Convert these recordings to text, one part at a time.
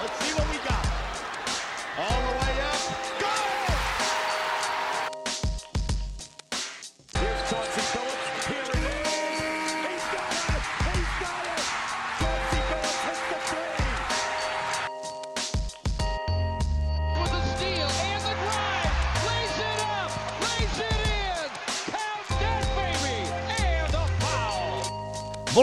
Let's see what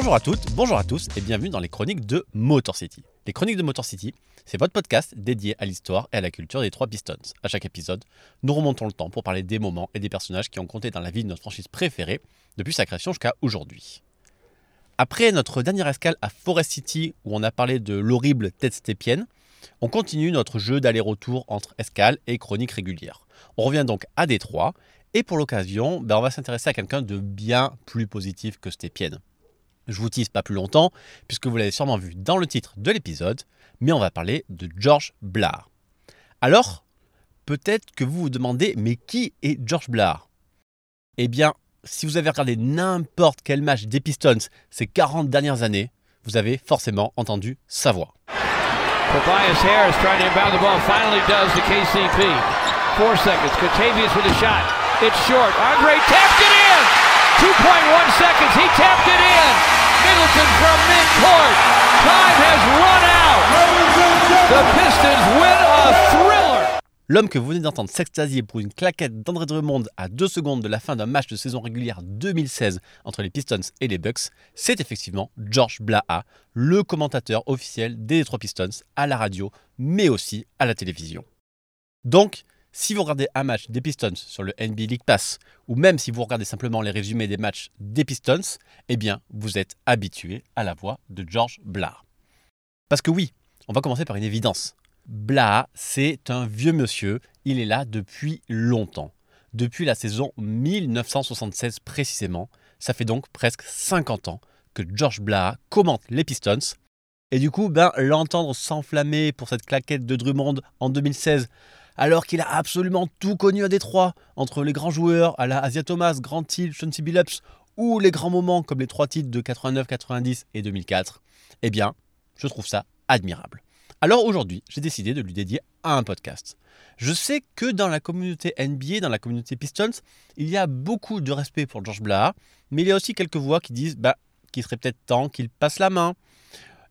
Bonjour à toutes, bonjour à tous et bienvenue dans les chroniques de Motor City. Les chroniques de Motor City, c'est votre podcast dédié à l'histoire et à la culture des trois Pistons. À chaque épisode, nous remontons le temps pour parler des moments et des personnages qui ont compté dans la vie de notre franchise préférée depuis sa création jusqu'à aujourd'hui. Après notre dernière escale à Forest City où on a parlé de l'horrible tête stépienne, on continue notre jeu d'aller-retour entre escale et chronique régulière. On revient donc à Détroit et pour l'occasion, ben, on va s'intéresser à quelqu'un de bien plus positif que Stépien. Je vous tease pas plus longtemps, puisque vous l'avez sûrement vu dans le titre de l'épisode, mais on va parler de George Blair. Alors, peut-être que vous vous demandez, mais qui est George Blair Eh bien, si vous avez regardé n'importe quel match des Pistons ces 40 dernières années, vous avez forcément entendu sa voix. Tobias Harris ball. KCP. Shot. Short. In. 2.1 seconds. He tapped it in. L'homme que vous venez d'entendre s'extasier pour une claquette d'André Drummond à 2 secondes de la fin d'un match de saison régulière 2016 entre les Pistons et les Bucks, c'est effectivement George Blaha, le commentateur officiel des Detroit Pistons à la radio, mais aussi à la télévision. Donc, si vous regardez un match des Pistons sur le NBA League Pass, ou même si vous regardez simplement les résumés des matchs des Pistons, eh bien, vous êtes habitué à la voix de George Blaha. Parce que oui, on va commencer par une évidence. Blaha, c'est un vieux monsieur, il est là depuis longtemps. Depuis la saison 1976 précisément, ça fait donc presque 50 ans que George Blaha commente les Pistons. Et du coup, ben, l'entendre s'enflammer pour cette claquette de Drummond en 2016, alors qu'il a absolument tout connu à Détroit, entre les grands joueurs à la Asia Thomas, Grant Hill, Chauncey Billups, ou les grands moments comme les trois titres de 89, 90 et 2004, eh bien, je trouve ça admirable. Alors aujourd'hui, j'ai décidé de lui dédier un podcast. Je sais que dans la communauté NBA, dans la communauté Pistons, il y a beaucoup de respect pour George Blaha, mais il y a aussi quelques voix qui disent bah, qu'il serait peut-être temps qu'il passe la main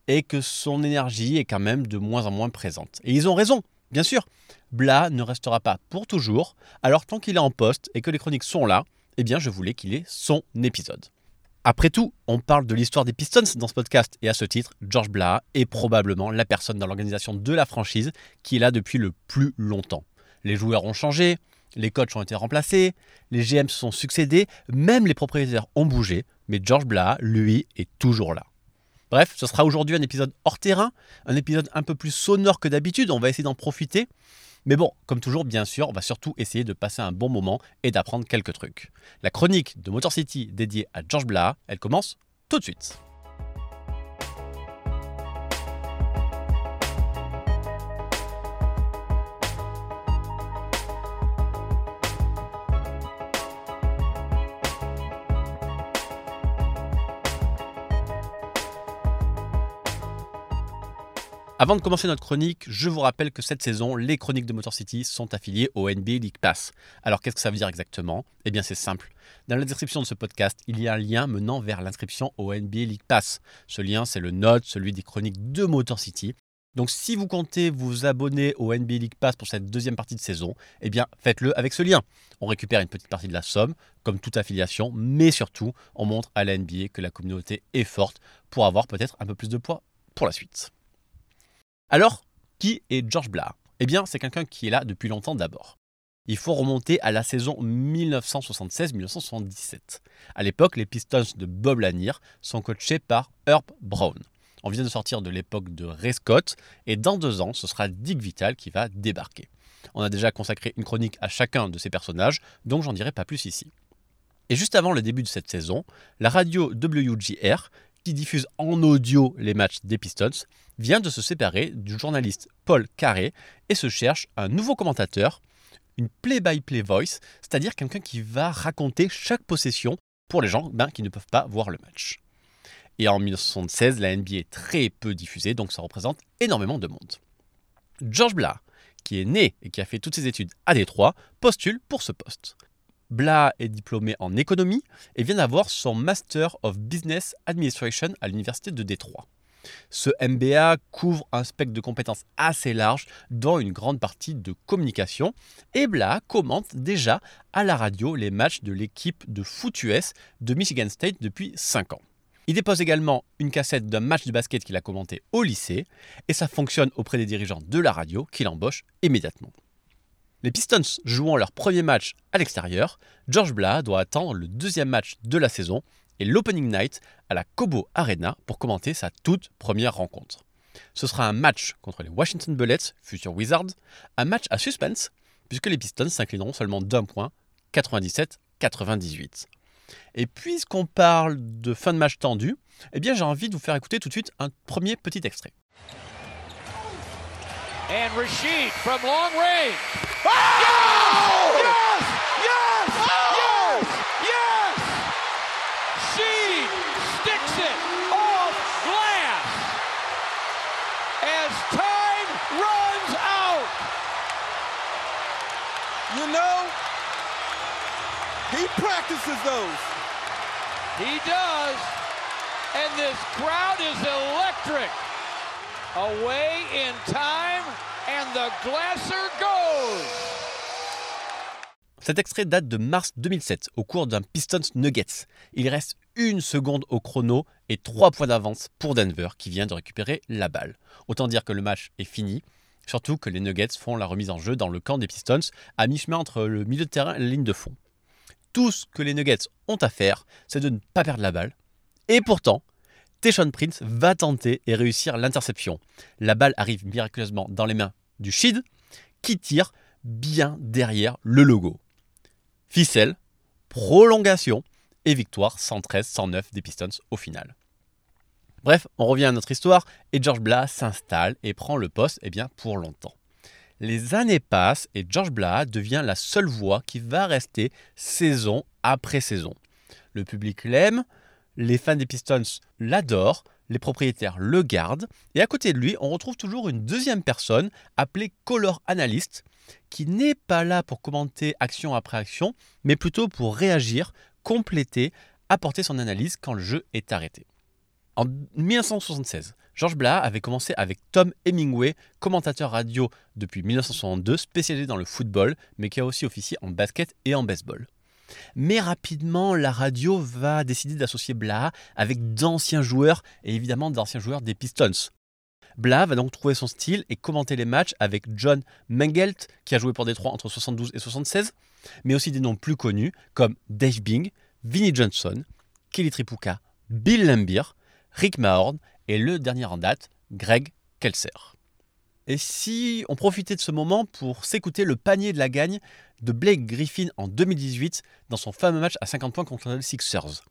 et que son énergie est quand même de moins en moins présente. Et ils ont raison, bien sûr. Blaha ne restera pas pour toujours, alors tant qu'il est en poste et que les chroniques sont là, eh bien je voulais qu'il ait son épisode. Après tout, on parle de l'histoire des Pistons dans ce podcast et à ce titre, George Blaha est probablement la personne dans l'organisation de la franchise qui est là depuis le plus longtemps. Les joueurs ont changé, les coachs ont été remplacés, les GM se sont succédés, même les propriétaires ont bougé, mais George Blaha, lui, est toujours là. Bref, ce sera aujourd'hui un épisode hors terrain, un épisode un peu plus sonore que d'habitude, on va essayer d'en profiter. Mais bon, comme toujours, bien sûr, on va surtout essayer de passer un bon moment et d'apprendre quelques trucs. La chronique de Motor City dédiée à George Blaha, elle commence tout de suite. Avant de commencer notre chronique, je vous rappelle que cette saison, les chroniques de Motor City sont affiliées au NBA League Pass. Alors qu'est-ce que ça veut dire exactement? Eh bien c'est simple. Dans la description de ce podcast, il y a un lien menant vers l'inscription au NBA League Pass. Ce lien, c'est le note, celui des chroniques de Motor City. Donc si vous comptez vous abonner au NBA League Pass pour cette deuxième partie de saison, eh bien faites-le avec ce lien. On récupère une petite partie de la somme, comme toute affiliation, mais surtout, on montre à la NBA que la communauté est forte pour avoir peut-être un peu plus de poids pour la suite. Alors, qui est George Blaha Eh bien, c'est quelqu'un qui est là depuis longtemps d'abord. Il faut remonter à la saison 1976-1977. À l'époque, les Pistons de Bob Lanier sont coachés par Herb Brown. On vient de sortir de l'époque de Ray Scott et dans deux ans, ce sera Dick Vital qui va débarquer. On a déjà consacré une chronique à chacun de ces personnages, donc j'en dirai pas plus ici. Et juste avant le début de cette saison, la radio WGR qui diffuse en audio les matchs des Pistons, vient de se séparer du journaliste Paul Carré et se cherche un nouveau commentateur, une play-by-play voice, c'est-à-dire quelqu'un qui va raconter chaque possession pour les gens ben, qui ne peuvent pas voir le match. Et en 1976, la NBA est très peu diffusée, donc ça représente énormément de monde. George Blah, qui est né et qui a fait toutes ses études à Détroit, postule pour ce poste. Blah est diplômé en économie et vient d'avoir son Master of Business Administration à l'Université de Détroit. Ce MBA couvre un spectre de compétences assez large, dont une grande partie de communication, et Blah commente déjà à la radio les matchs de l'équipe de foot US de Michigan State depuis 5 ans. Il dépose également une cassette d'un match de basket qu'il a commenté au lycée, et ça fonctionne auprès des dirigeants de la radio qui l'embauchent immédiatement. Les Pistons jouant leur premier match à l'extérieur, George Blah doit attendre le deuxième match de la saison et l'opening night à la Cobo Arena pour commenter sa toute première rencontre. Ce sera un match contre les Washington Bullets, futur Wizards, un match à suspense, puisque les Pistons s'inclineront seulement d'un point, 97-98. Et puisqu'on parle de fin de match tendu, eh bien j'ai envie de vous faire écouter tout de suite un premier petit extrait. And Rashid from long range. Oh! Yes! Yes! Yes! Oh! Yes! Sheed sticks it off glass as time runs out. You know, he practices those. He does. And this crowd is electric. Away in time, and the Glasser goes. Cet extrait date de mars 2007, au cours d'un Pistons Nuggets. Il reste une seconde au chrono et trois points d'avance pour Denver qui vient de récupérer la balle. Autant dire que le match est fini, surtout que les Nuggets font la remise en jeu dans le camp des Pistons, à mi-chemin entre le milieu de terrain et la ligne de fond. Tout ce que les Nuggets ont à faire, c'est de ne pas perdre la balle. Et pourtant, Teshon Prince va tenter et réussir l'interception. La balle arrive miraculeusement dans les mains du Shid, qui tire bien derrière le logo. Ficelle, prolongation et victoire 113-109 des Pistons au final. Bref, on revient à notre histoire et George Blah s'installe et prend le poste eh bien, pour longtemps. Les années passent et George Blah devient la seule voix qui va rester saison après saison. Le public l'aime, les fans des Pistons l'adorent, les propriétaires le gardent, et à côté de lui, on retrouve toujours une deuxième personne appelée Color Analyst, qui n'est pas là pour commenter action après action, mais plutôt pour réagir, compléter, apporter son analyse quand le jeu est arrêté. En 1976, George Blah avait commencé avec Tom Hemingway, commentateur radio depuis 1962, spécialisé dans le football, mais qui a aussi officié en basket et en baseball. Mais rapidement, la radio va décider d'associer Blah avec d'anciens joueurs, et évidemment d'anciens joueurs des Pistons. Blah va donc trouver son style et commenter les matchs avec John Mengelt, qui a joué pour Détroit entre 72 et 76, mais aussi des noms plus connus comme Dave Bing, Vinnie Johnson, Kelly Tripucka, Bill Lambier, Rick Mahorn et le dernier en date, Greg Kelser. Et si on profitait de ce moment pour s'écouter le panier de la gagne de Blake Griffin en 2018 dans son fameux match à 50 points contre les Sixers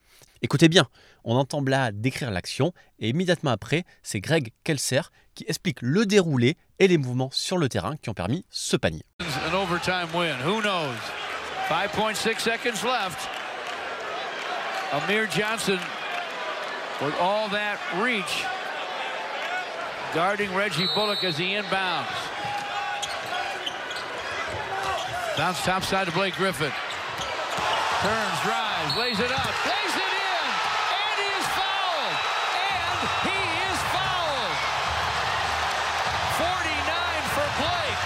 Écoutez bien, on entend Blah décrire l'action et immédiatement après, c'est Greg Kelser qui explique le déroulé et les mouvements sur le terrain qui ont permis ce panier. An overtime win. Who knows? 5.6 seconds left. Amir Johnson with all that reach guarding Reggie Bullock as he inbounds. Bounce top side to Blake Griffin. Turns, drives, lays it up, lays it in, and he is fouled. And he is fouled. 49 for Blake.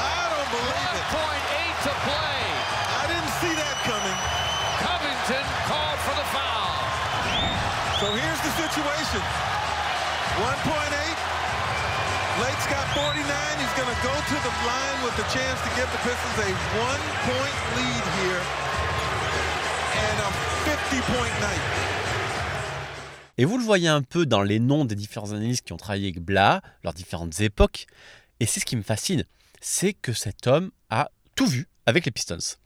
I don't believe it. 1.8 to play. I didn't see that coming. Covington called for the foul. So here's the situation. 1.8. Blake's got 49. He's going to go to the line with the chance to give the Pistons a one-point lead here and a 50-point night. Et vous le voyez un peu dans les noms des différents analystes qui ont travaillé avec Blah, leurs différentes époques. Et c'est ce qui me fascine, c'est que cet homme a tout vu avec les Pistons.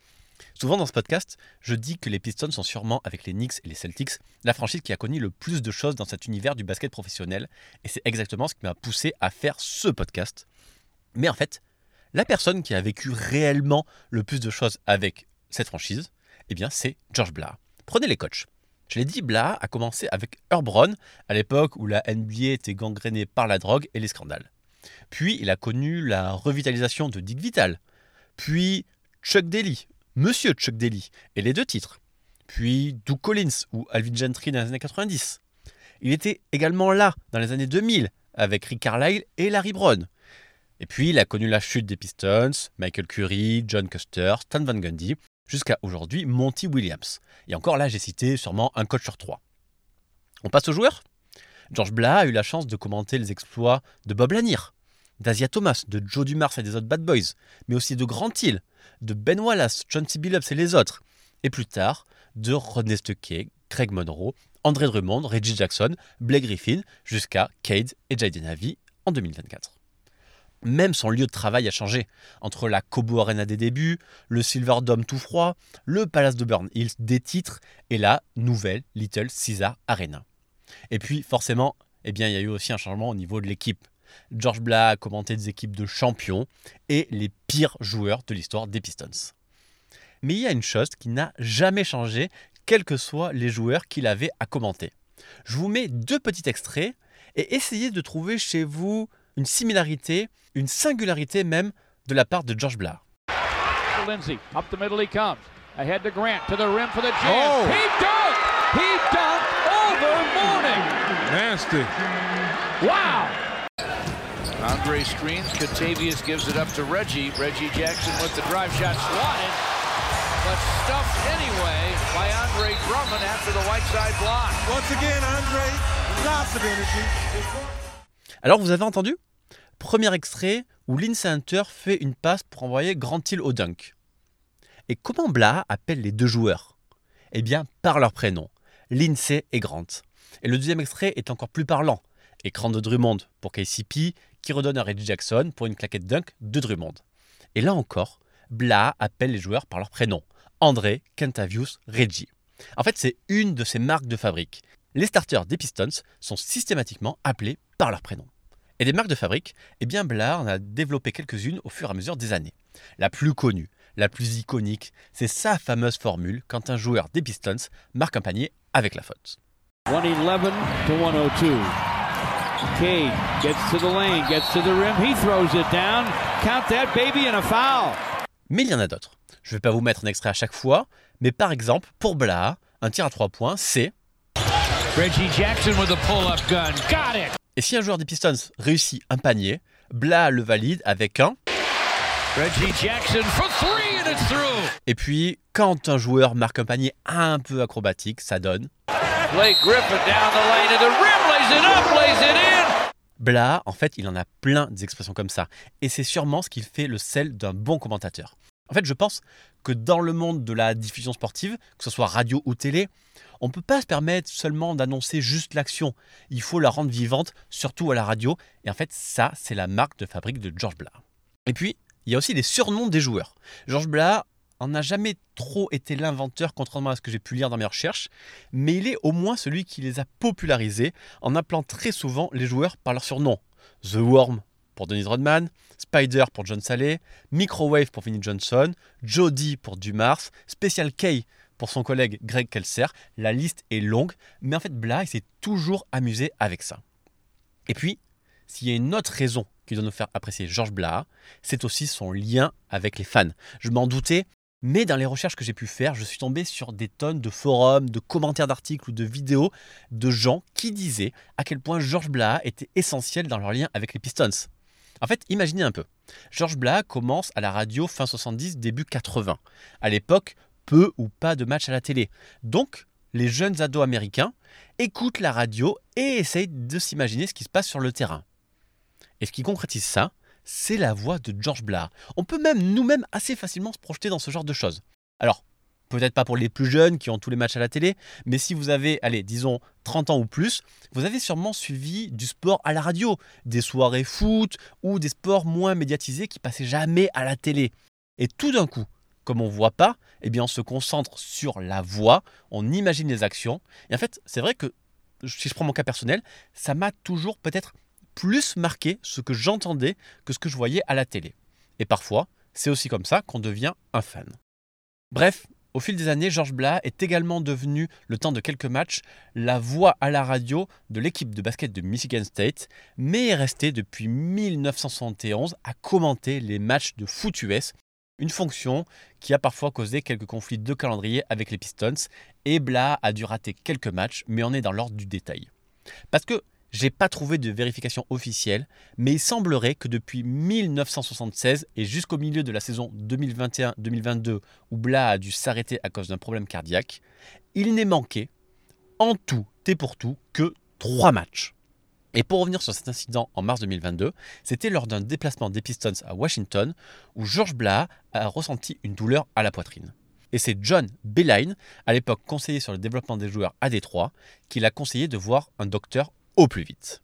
Souvent dans ce podcast, je dis que les Pistons sont sûrement, avec les Knicks et les Celtics, la franchise qui a connu le plus de choses dans cet univers du basket professionnel. Et c'est exactement ce qui m'a poussé à faire ce podcast. Mais en fait, la personne qui a vécu réellement le plus de choses avec cette franchise, eh bien c'est George Blah. Prenez les coachs. Je l'ai dit, Blah a commencé avec Herb Brown, à l'époque où la NBA était gangrénée par la drogue et les scandales. Puis il a connu la revitalisation de Dick Vital. Puis Chuck Daly, Monsieur Chuck Daly, et les deux titres. Puis Doug Collins ou Alvin Gentry dans les années 90. Il était également là dans les années 2000 avec Rick Carlisle et Larry Brown. Et puis il a connu la chute des Pistons, Michael Curry, John Custer, Stan Van Gundy, jusqu'à aujourd'hui Monty Williams. Et encore là, j'ai cité sûrement un coach sur trois. On passe aux joueurs? George Blah a eu la chance de commenter les exploits de Bob Lanier, d'Asia Thomas, de Joe Dumars et des autres Bad Boys, mais aussi de Grant Hill, de Ben Wallace, John T. Billups et les autres, et plus tard de Rodney Stuckey, Craig Monroe, André Drummond, Reggie Jackson, Blake Griffin, jusqu'à Cade et Jaden Ivey en 2024. Même son lieu de travail a changé. Entre la Cobo Arena des débuts, le Silver Dome tout froid, le Palace de Burn Hills des titres et la nouvelle Little Caesar Arena. Et puis forcément, eh il y a eu aussi un changement au niveau de l'équipe. George Blah a commenté des équipes de champions et les pires joueurs de l'histoire des Pistons. Mais il y a une chose qui n'a jamais changé, quels que soient les joueurs qu'il avait à commenter. Je vous mets deux petits extraits et essayez de trouver chez vous une similarité, une singularité même de la part de George Blah. Lindsay, up the middle he comes. Ahead to Grant, to the rim for the jam. Oh. He dunked! He dunked over! Nasty. Wow! Andre screens. Catavius gives it up to Reggie. Reggie Jackson with the drive shot swatted, but stuffed anyway by Andre Drummond after the white side block. Once again, Andre, lots of energy. Alors vous avez entendu? Premier extrait où Lindsay Hunter fait une passe pour envoyer Grant Hill au dunk. Et comment Blah appelle les deux joueurs? Eh bien par leur prénom, Lindsay et Grant. Et le deuxième extrait est encore plus parlant. Écran de Drummond pour KCP qui redonne à Reggie Jackson pour une claquette dunk de Drummond. Et là encore, Blah appelle les joueurs par leur prénom. André, Kentavius, Reggie. En fait, c'est une de ses marques de fabrique. Les starters des Pistons sont systématiquement appelés par leur prénom. Et des marques de fabrique, eh bien Blah en a développé quelques-unes au fur et à mesure des années. La plus connue, la plus iconique, c'est sa fameuse formule quand un joueur des Pistons marque un panier avec la faute. 111 to 102. Cade gets to the lane, gets to the rim. He throws it down. Count that baby and a foul. Mais il y en a d'autres. Je ne vais pas vous mettre un extrait à chaque fois, mais par exemple, pour Blah, un tir à 3 points, c'est Reggie Jackson with a pull-up gun. Got it. Et si un joueur des Pistons réussit un panier, Blah le valide avec un Reggie Jackson for three and it's through. Et puis, quand un joueur marque un panier un peu acrobatique, ça donne Blake Griffin down the lane to the rim, it. Blah, en fait, il en a plein des expressions comme ça. Et c'est sûrement ce qui fait le sel d'un bon commentateur. En fait, je pense que dans le monde de la diffusion sportive, que ce soit radio ou télé, on ne peut pas se permettre seulement d'annoncer juste l'action. Il faut la rendre vivante, surtout à la radio. Et en fait, ça, c'est la marque de fabrique de George Blah. Et puis, il y a aussi les surnoms des joueurs. George Blah en a jamais trop été l'inventeur, contrairement à ce que j'ai pu lire dans mes recherches, mais il est au moins celui qui les a popularisés en appelant très souvent les joueurs par leur surnom. The Worm pour Dennis Rodman, Spider pour John Saleh, Microwave pour Vinnie Johnson, Jody pour Dumars, Special K pour son collègue Greg Kelser. La liste est longue, mais en fait il s'est toujours amusé avec ça. Et puis, s'il y a une autre raison qui doit nous faire apprécier George Blah, c'est aussi son lien avec les fans. Je m'en doutais, mais dans les recherches que j'ai pu faire, je suis tombé sur des tonnes de forums, de commentaires d'articles ou de vidéos de gens qui disaient à quel point George Blah était essentiel dans leur lien avec les Pistons. En fait, imaginez un peu. George Blah commence à la radio fin 70, début 80. À l'époque, peu ou pas de matchs à la télé. Donc, les jeunes ados américains écoutent la radio et essayent de s'imaginer ce qui se passe sur le terrain. Et ce qui concrétise ça, c'est la voix de George Blah. On peut même nous-mêmes assez facilement se projeter dans ce genre de choses. Alors, peut-être pas pour les plus jeunes qui ont tous les matchs à la télé, mais si vous avez, allez, disons 30 ans ou plus, vous avez sûrement suivi du sport à la radio, des soirées foot ou des sports moins médiatisés qui passaient jamais à la télé. Et tout d'un coup, comme on ne voit pas, eh bien on se concentre sur la voix, on imagine les actions. Et en fait, c'est vrai que si je prends mon cas personnel, ça m'a toujours peut-être plus marqué ce que j'entendais que ce que je voyais à la télé. Et parfois, c'est aussi comme ça qu'on devient un fan. Bref, Au fil des années, Georges Blas est également devenu, le temps de quelques matchs, la voix à la radio de l'équipe de basket de Michigan State, mais est resté depuis 1971 à commenter les matchs de foot US, une fonction qui a parfois causé quelques conflits de calendrier avec les Pistons, et Blas a dû rater quelques matchs, mais on est dans l'ordre du détail. Parce que j'ai pas trouvé de vérification officielle, mais il semblerait que depuis 1976 et jusqu'au milieu de la saison 2021-2022 où Blas a dû s'arrêter à cause d'un problème cardiaque, il n'ait manqué en tout et pour tout que trois matchs. Et pour revenir sur cet incident en mars 2022, c'était lors d'un déplacement des Pistons à Washington où George Blah a ressenti une douleur à la poitrine. Et c'est John Beline, à l'époque conseiller sur le développement des joueurs à Détroit, qui l'a conseillé de voir un docteur au plus vite.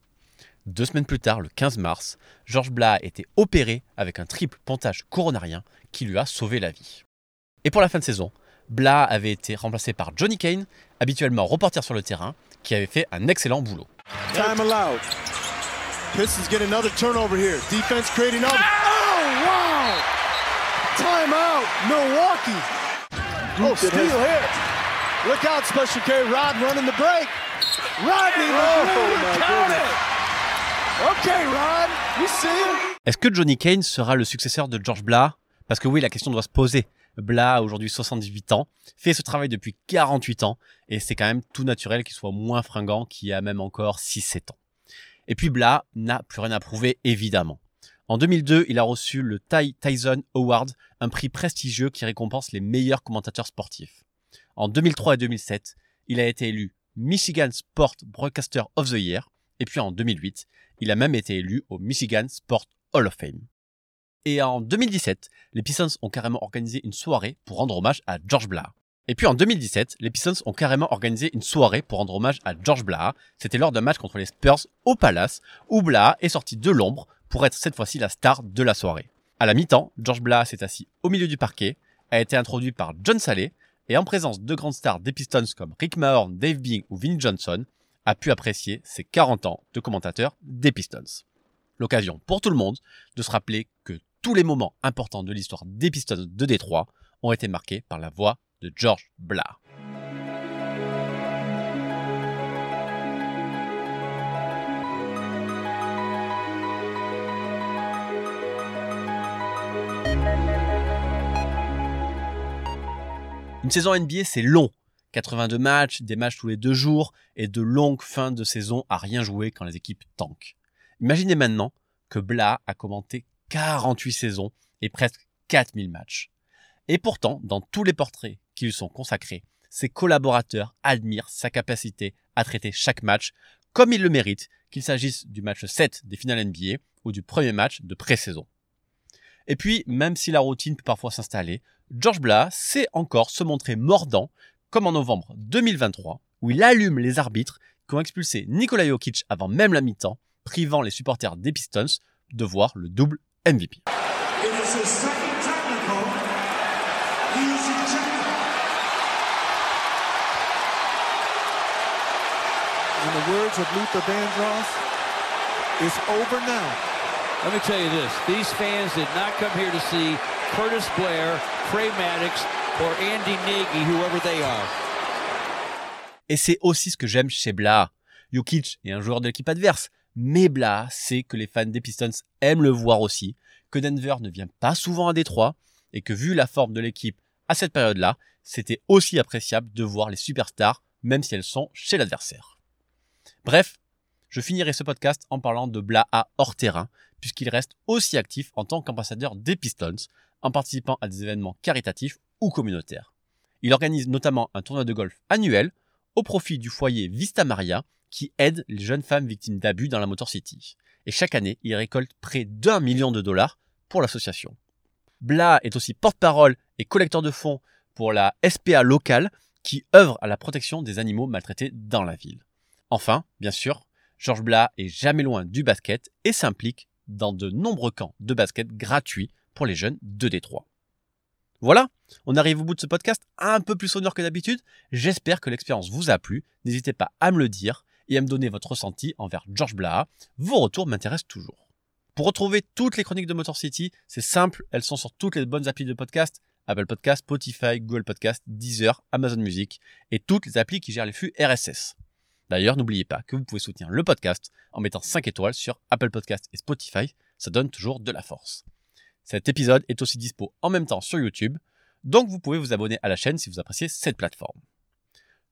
Deux semaines plus tard, le 15 mars, George Blah a été opéré avec un triple pontage coronarien qui lui a sauvé la vie. Et pour la fin de saison, Blah avait été remplacé par Johnny Kane, habituellement reporter sur le terrain, qui avait fait un excellent boulot. Time allowed. Pistons get another turnover here. Defense creating up. Oh, wow! Timeout, Milwaukee. Oh, steal here. Look out, Special K. Rod running the break. Rodney oh, count it. Okay, Rod, we see him. Est-ce que Johnny Kane sera le successeur de George Blah Parce que oui, la question doit se poser. Blah, aujourd'hui 78 ans, fait ce travail depuis 48 ans, et c'est quand même tout naturel qu'il soit moins fringant qu'il y a même encore 6-7 ans. Et puis Blah n'a plus rien à prouver, évidemment. En 2002, il a reçu le Ty Tyson Award, un prix prestigieux qui récompense les meilleurs commentateurs sportifs. En 2003 et 2007, il a été élu Michigan Sport Broadcaster of the Year, et puis en 2008, il a même été élu au Michigan Sport Hall of Fame. Et en 2017, les Pistons ont carrément organisé une soirée pour rendre hommage à George Blah. Et puis en 2017, les Pistons ont carrément organisé une soirée pour rendre hommage à George Blah. C'était lors d'un match contre les Spurs au Palace, où Blah est sorti de l'ombre pour être cette fois-ci la star de la soirée. À la mi-temps, George Blah s'est assis au milieu du parquet, a été introduit par John Saleh, et en présence de grandes stars des Pistons comme Rick Mahorn, Dave Bing ou Vinnie Johnson, a pu apprécier ses 40 ans de commentateur des Pistons. L'occasion pour tout le monde de se rappeler que tous les moments importants de l'histoire des Pistons de Détroit ont été marqués par la voix de George Blah. Une saison NBA, c'est long. 82 matchs, des matchs tous les deux jours et de longues fins de saison à rien jouer quand les équipes tankent. Imaginez maintenant que Blah a commenté 48 saisons et presque 4000 matchs. Et pourtant, dans tous les portraits qui lui sont consacrés, ses collaborateurs admirent sa capacité à traiter chaque match comme il le mérite, qu'il s'agisse du match 7 des finales NBA ou du premier match de pré-saison. Et puis, même si la routine peut parfois s'installer, George Blah sait encore se montrer mordant, comme en novembre 2023, où il allume les arbitres qui ont expulsé Nikola Jokic avant même la mi-temps, privant les supporters des Pistons de voir le double MVP. In the words of Luther Vandross, it's over now. Let me tell you this. These fans did not come here to see Curtis Blair, Trey Maddox, or Andy Nagy, whoever they are. Et c'est aussi ce que j'aime chez Blah. Jokic est un joueur de l'équipe adverse, mais Blah sait que les fans des Pistons aiment le voir aussi, que Denver ne vient pas souvent à Détroit, et que vu la forme de l'équipe à cette période-là, c'était aussi appréciable de voir les superstars, même si elles sont chez l'adversaire. Bref, je finirai ce podcast en parlant de Blaha hors terrain, puisqu'il reste aussi actif en tant qu'ambassadeur des Pistons, en participant à des événements caritatifs ou communautaires. Il organise notamment un tournoi de golf annuel au profit du foyer Vista Maria, qui aide les jeunes femmes victimes d'abus dans la Motor City. Et chaque année, il récolte près d'un million de dollars pour l'association. Bla est aussi porte-parole et collecteur de fonds pour la SPA locale qui œuvre à la protection des animaux maltraités dans la ville. Enfin, bien sûr, Georges Blas est jamais loin du basket et s'implique dans de nombreux camps de basket gratuits pour les jeunes de Détroit. Voilà, on arrive au bout de ce podcast un peu plus sonore que d'habitude. J'espère que l'expérience vous a plu. N'hésitez pas à me le dire et à me donner votre ressenti envers George Blaha. Vos retours m'intéressent toujours. Pour retrouver toutes les chroniques de Motor City, c'est simple, elles sont sur toutes les bonnes applis de podcast. Apple Podcast, Spotify, Google Podcast, Deezer, Amazon Music et toutes les applis qui gèrent les flux RSS. D'ailleurs, n'oubliez pas que vous pouvez soutenir le podcast en mettant 5 étoiles sur Apple Podcast et Spotify, ça donne toujours de la force. Cet épisode est aussi dispo en même temps sur YouTube, donc vous pouvez vous abonner à la chaîne si vous appréciez cette plateforme.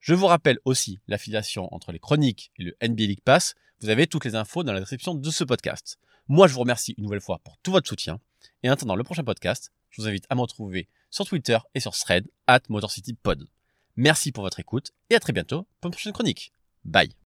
Je vous rappelle aussi l'affiliation entre les chroniques et le NBA League Pass. Vous avez toutes les infos dans la description de ce podcast. Moi, je vous remercie une nouvelle fois pour tout votre soutien. Et en attendant le prochain podcast, je vous invite à me retrouver sur Twitter et sur Thread, at MotorCityPod. Merci pour votre écoute et à très bientôt pour une prochaine chronique. Bye